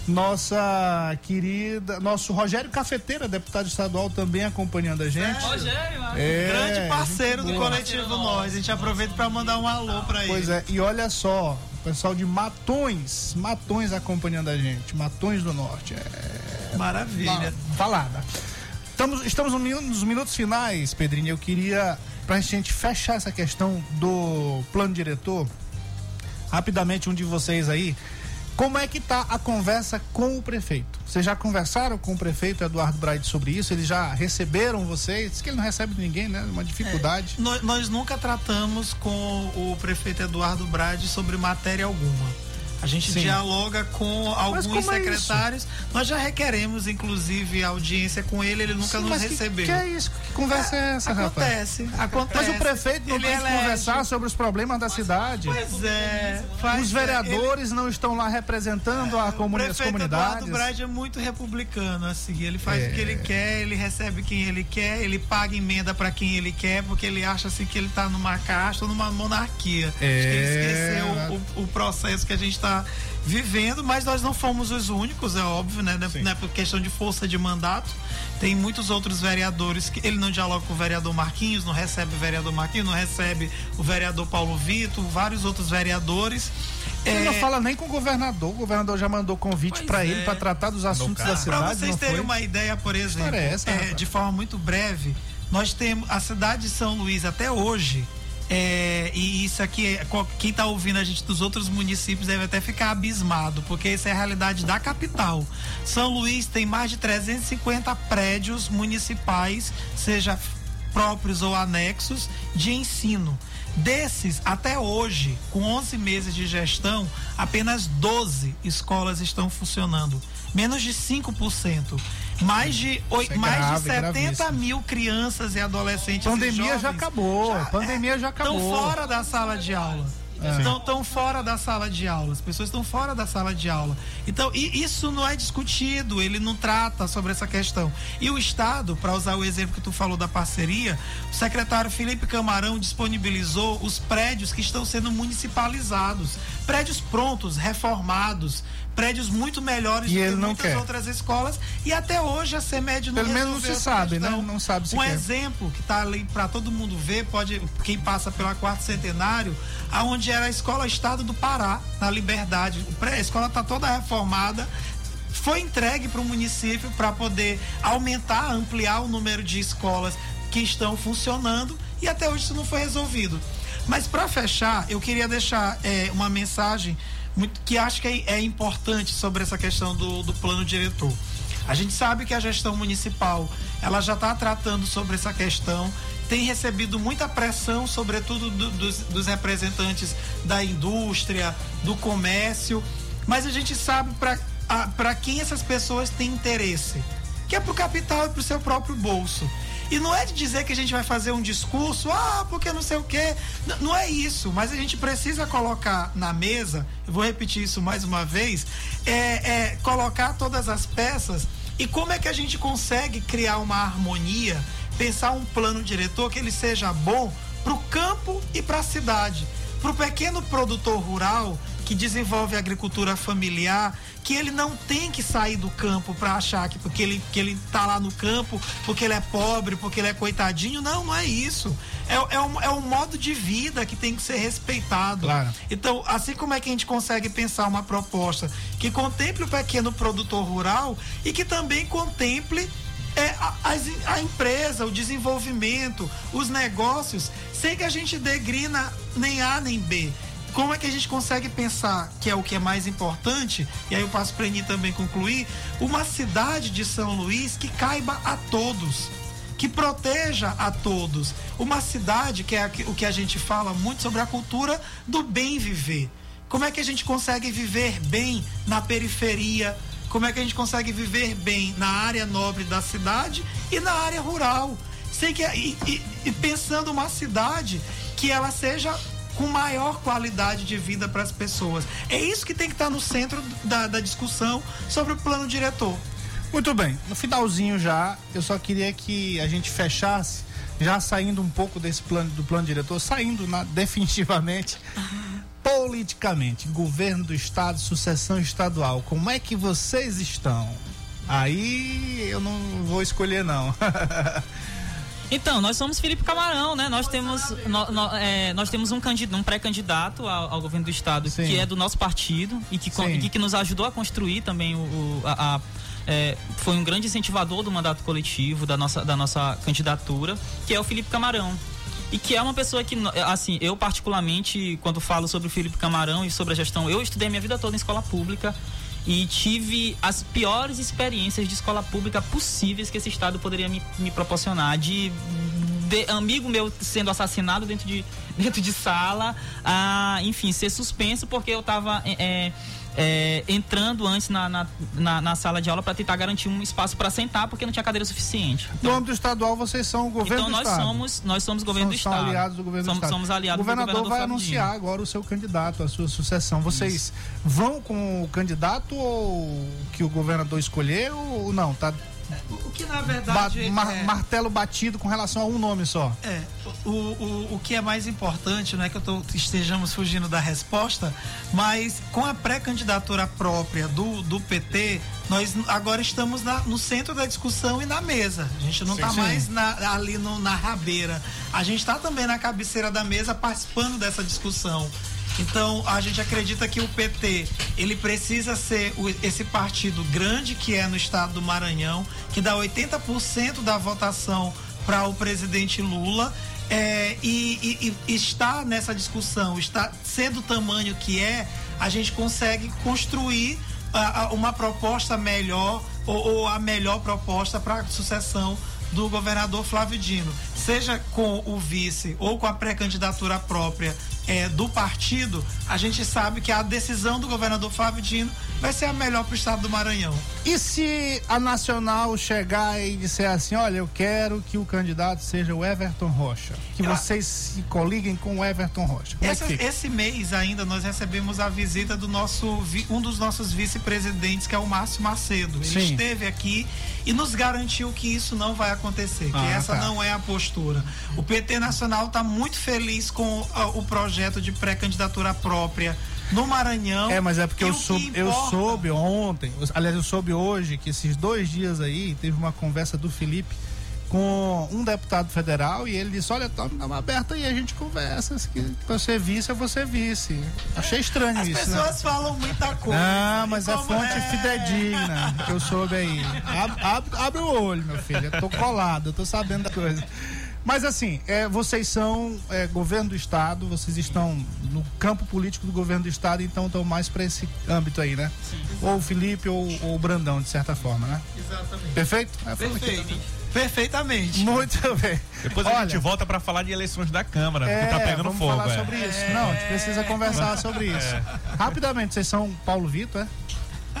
S1: nossa querida, nosso Rogério Cafeteira, deputado estadual, também acompanhando a gente.
S3: Rogério,
S1: É,
S4: Grande parceiro do
S1: boa.
S4: coletivo Nós. A gente aproveita para mandar um alô para ele.
S1: Pois é, e olha só, o pessoal de Matões, Matões acompanhando a gente, Matões do Norte. É,
S4: Maravilha.
S1: falada. Estamos, estamos nos minutos finais, Pedrinho. Eu queria, pra gente fechar essa questão do plano diretor, rapidamente um de vocês aí, como é que tá a conversa com o prefeito? Vocês já conversaram com o prefeito Eduardo Braide sobre isso? Eles já receberam vocês? Diz que ele não recebe ninguém, né? Uma dificuldade.
S4: Nós, nós nunca tratamos com o prefeito Eduardo Brade sobre matéria alguma. A gente
S1: Sim.
S4: dialoga com alguns
S1: é
S4: secretários. Nós já requeremos, inclusive, audiência com ele, ele nunca
S1: Sim,
S4: nos
S1: que-
S4: recebeu.
S1: Que, é isso? Que conversa é essa, rapaz?
S4: Acontece, acontece.
S1: Mas o prefeito não
S4: Ele
S1: tem que conversar sobre os problemas da cidade.
S4: Pois é. faz-
S1: Os vereadores não estão lá representando a
S4: ele-
S1: comuni
S4: o prefeito. Eduardo Brade é muito republicano, assim. Ele faz
S1: É.
S4: o que ele quer, ele recebe quem ele quer, ele paga emenda para quem ele quer, porque ele acha assim que ele tá numa casta, numa monarquia. Acho que ele
S1: É.
S4: esqueceu o, o processo que a gente está vivendo, mas nós não fomos os únicos, é óbvio, né? Não é- Não é por questão de força de mandato. Tem muitos outros vereadores que ele não dialoga com o vereador Marquinhos, não recebe o vereador Marquinhos, não recebe o vereador Paulo Vitor, vários outros vereadores.
S1: Ele
S4: É,
S1: não fala nem com o governador. O governador já mandou convite para
S4: é.
S1: ele para tratar dos assuntos da
S4: Para
S1: cidade.
S4: vocês
S1: não
S4: terem
S1: foi?
S4: uma ideia, por exemplo,
S1: é essa,
S4: é, de forma muito breve, nós temos a cidade de São Luís até hoje. É, e isso aqui, quem está ouvindo a gente dos outros municípios deve até ficar abismado, porque essa é a realidade da capital. São Luís tem mais de 350 prédios municipais, seja próprios ou anexos, de ensino. Desses, até hoje, com 11 meses de gestão, apenas 12 escolas estão funcionando. Menos de 5%. Mais de,
S1: é
S4: mais
S1: grave,
S4: de 70
S1: gravíssimo.
S4: mil crianças e adolescentes.
S1: Pandemia já acabou, pandemia já acabou.
S4: Estão fora da sala de aula.
S1: É.
S4: Estão, estão fora da sala de aula. As pessoas estão fora da sala de aula. Então, isso não é discutido, ele não trata sobre essa questão. E o Estado, para usar o exemplo que tu falou da parceria, o secretário Felipe Camarão disponibilizou os prédios que estão sendo municipalizados. Prédios prontos, reformados, prédios muito melhores
S1: E
S4: do que muitas
S1: quer.
S4: outras escolas. E até hoje a CEMED não
S1: Pelo menos não se sabe, né? Não sabe se
S4: Um
S1: quer.
S4: exemplo que está ali para todo mundo ver, pode quem passa pela quarto centenário, aonde era a escola Estado do Pará, na Liberdade. A escola está toda reformada. Foi entregue para o município para poder aumentar, ampliar o número de escolas que estão funcionando e até hoje isso não foi resolvido. Mas para fechar, eu queria deixar é, uma mensagem muito- que acho que é, é importante sobre essa questão do, do plano diretor. A gente sabe que a gestão municipal ela já está tratando sobre essa questão, tem recebido muita pressão, sobretudo do- dos, dos representantes da indústria, do comércio, mas a gente sabe para quem essas pessoas têm interesse, que é para o capital e para o seu próprio bolso. E não é de dizer que a gente vai fazer um discurso, ah, porque não sei o quê. N- não é isso, mas a gente precisa colocar na mesa, eu vou repetir isso mais uma vez, é, é colocar todas as peças e como é que a gente consegue criar uma harmonia, pensar um plano diretor que ele seja bom para o campo e para a cidade. Para o pequeno produtor rural que desenvolve agricultura familiar, que ele não tem que sair do campo para achar que porque ele, que ele tá lá no campo, porque ele é pobre, porque ele é coitadinho. Não, não é isso. É, é, um, é um modo de vida que tem que ser respeitado.
S1: Claro.
S4: Então, assim como é que a gente consegue pensar uma proposta que contemple o pequeno produtor rural e que também contemple é, a, a empresa, o desenvolvimento, os negócios, sem que a gente dê grina nem A nem B. Como é que a gente consegue pensar, que é o que é mais importante, e aí eu passo para Eni também concluir, uma cidade de São Luís que caiba a todos, que proteja a todos. Uma cidade que é o que a gente fala muito sobre a cultura do bem viver. Como é que a gente consegue viver bem na periferia? Como é que a gente consegue viver bem na área nobre da cidade e na área rural? Sei que e, e- e pensando uma cidade que ela seja com maior qualidade de vida para as pessoas. É isso que tem que estar no centro da, da discussão sobre o plano diretor.
S1: Muito bem, no finalzinho já, eu só queria que a gente fechasse, já saindo um pouco desse plano do plano diretor, saindo na, definitivamente, politicamente, governo do estado, sucessão estadual, como é que vocês estão? Aí eu não vou escolher não.
S3: Então, nós somos Felipe Camarão, né? Nós temos, no, no, é, nós temos um, um pré-candidato ao, ao, governo do estado Sim. que é do nosso partido e que, que, que, nos ajudou a construir também o, o a, a é, foi um grande incentivador do mandato coletivo, da nossa, da nossa candidatura, que é o Felipe Camarão. E que é uma pessoa que, assim, eu particularmente, quando falo sobre o Felipe Camarão e sobre a gestão, eu estudei minha vida toda em escola pública e tive as piores experiências de escola pública possíveis que esse estado poderia me, me proporcionar de, de, amigo meu sendo assassinado dentro de, dentro de sala a, enfim ser suspenso porque eu estava é, é, entrando antes na, na, na, na, sala de aula para tentar garantir um espaço para sentar, porque não tinha cadeira suficiente.
S1: Então, no âmbito estadual, vocês são o governo
S3: então,
S1: do
S3: nós
S1: Estado.
S3: Somos, nós somos governo
S1: são,
S3: do Estado.
S1: Aliados do governo
S3: somos,
S1: do Estado.
S3: Somos aliados
S1: o governador,
S3: do governador
S1: vai anunciar agora o seu candidato, a sua sucessão. Vocês Isso. vão com o candidato ou que o governador escolheu ou não? Tá
S4: o que na verdade.
S1: Ba
S4: é...
S1: Martelo batido com relação a um nome só.
S4: É. O, o, o que é mais importante, não é que eu tô, estejamos fugindo da resposta, mas com a pré-candidatura própria do, do PT, nós agora estamos na, no centro da discussão e na mesa. A gente não está mais na, ali no, na rabeira. A gente está também na cabeceira da mesa participando dessa discussão. Então, a gente acredita que o PT, ele precisa ser o, esse partido grande que é no estado do Maranhão, que dá 80% da votação para o presidente Lula. É, e, e, e está nessa discussão, está sendo o tamanho que é, a gente consegue construir uma proposta melhor ou, ou a melhor proposta para a sucessão do governador Flávio Dino, seja com o vice ou com a pré-candidatura própria é, do partido, a gente sabe que a decisão do governador Flávio Dino vai ser a melhor para o estado do Maranhão.
S1: E se a Nacional chegar e disser assim, olha, eu quero que o candidato seja o Everton Rocha, que ah. vocês se coliguem com o Everton Rocha.
S4: É esse, é esse, mês ainda nós recebemos a visita do nosso um dos nossos vice-presidentes, que é o Márcio Macedo. Ele Sim. esteve aqui e nos garantiu que isso não vai acontecer, que ah, essa tá. não é a postura. O PT Nacional está muito feliz com uh, o projeto de pré-candidatura própria no Maranhão.
S1: É, mas é porque eu soube, eu soube ontem, aliás, eu soube hoje que esses dois dias aí teve uma conversa do Felipe com um deputado federal e ele disse: Olha, tá uma aberta aí, a gente conversa. Se você vice, eu vou ser vice. Achei estranho
S4: As
S1: isso.
S4: As pessoas
S1: né?
S4: falam muita coisa.
S1: Não, mas é fonte é... fidedigna que eu soube aí. Abre, abre, abre, o olho, meu filho. Eu tô colado, eu tô sabendo da coisa. Mas assim, é, vocês são é, governo do estado, vocês estão no campo político do governo do estado, então estão mais para esse âmbito aí, né? Sim, ou o Felipe ou, ou, o Brandão, de certa forma, né?
S4: Exatamente.
S1: Perfeito?
S4: É, Perfeito. Perfeitamente.
S1: Muito bem.
S2: Depois Olha, a gente volta para falar de eleições da Câmara, é, que tá pegando
S1: vamos
S2: fogo.
S1: falar é. sobre isso. Não, a gente precisa conversar sobre isso. É. Rapidamente, vocês são Paulo Vitor, é?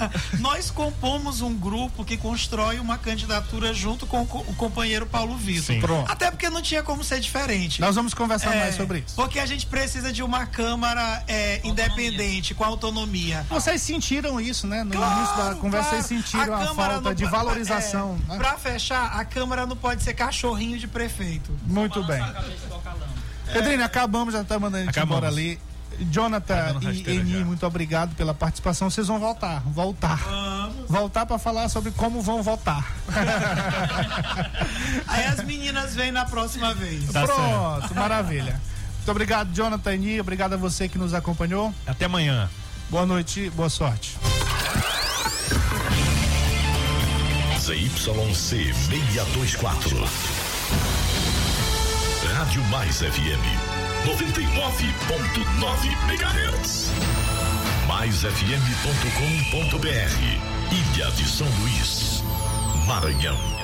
S4: Nós compomos um grupo que constrói uma candidatura junto com o companheiro Paulo Vitor. Até porque não tinha como ser diferente.
S1: Nós vamos conversar é, mais sobre isso.
S4: Porque a gente precisa de uma Câmara é, independente, com autonomia.
S1: Vocês sentiram isso, né? No claro, início da conversa, claro. vocês sentiram a, a falta de valorização.
S4: É, né? Pra fechar, a Câmara não pode ser cachorrinho de prefeito.
S1: Muito bem. Pedrinho, acabamos, já tá mandando a gente embora ali. Jonathan e Eni, muito obrigado pela participação. Vocês vão voltar, voltar. Vamos. Voltar para falar sobre como vão votar.
S4: Aí as meninas vêm na próxima vez.
S1: Tá Pronto, certo. maravilha. Muito obrigado, Jonathan e Eni. Obrigado a você que nos acompanhou.
S2: Até amanhã.
S1: Boa noite, boa sorte.
S5: ZYC 624. Rádio Mais FM 99.9 MHz. MaisFM.com.br Ilha de São Luís, Maranhão.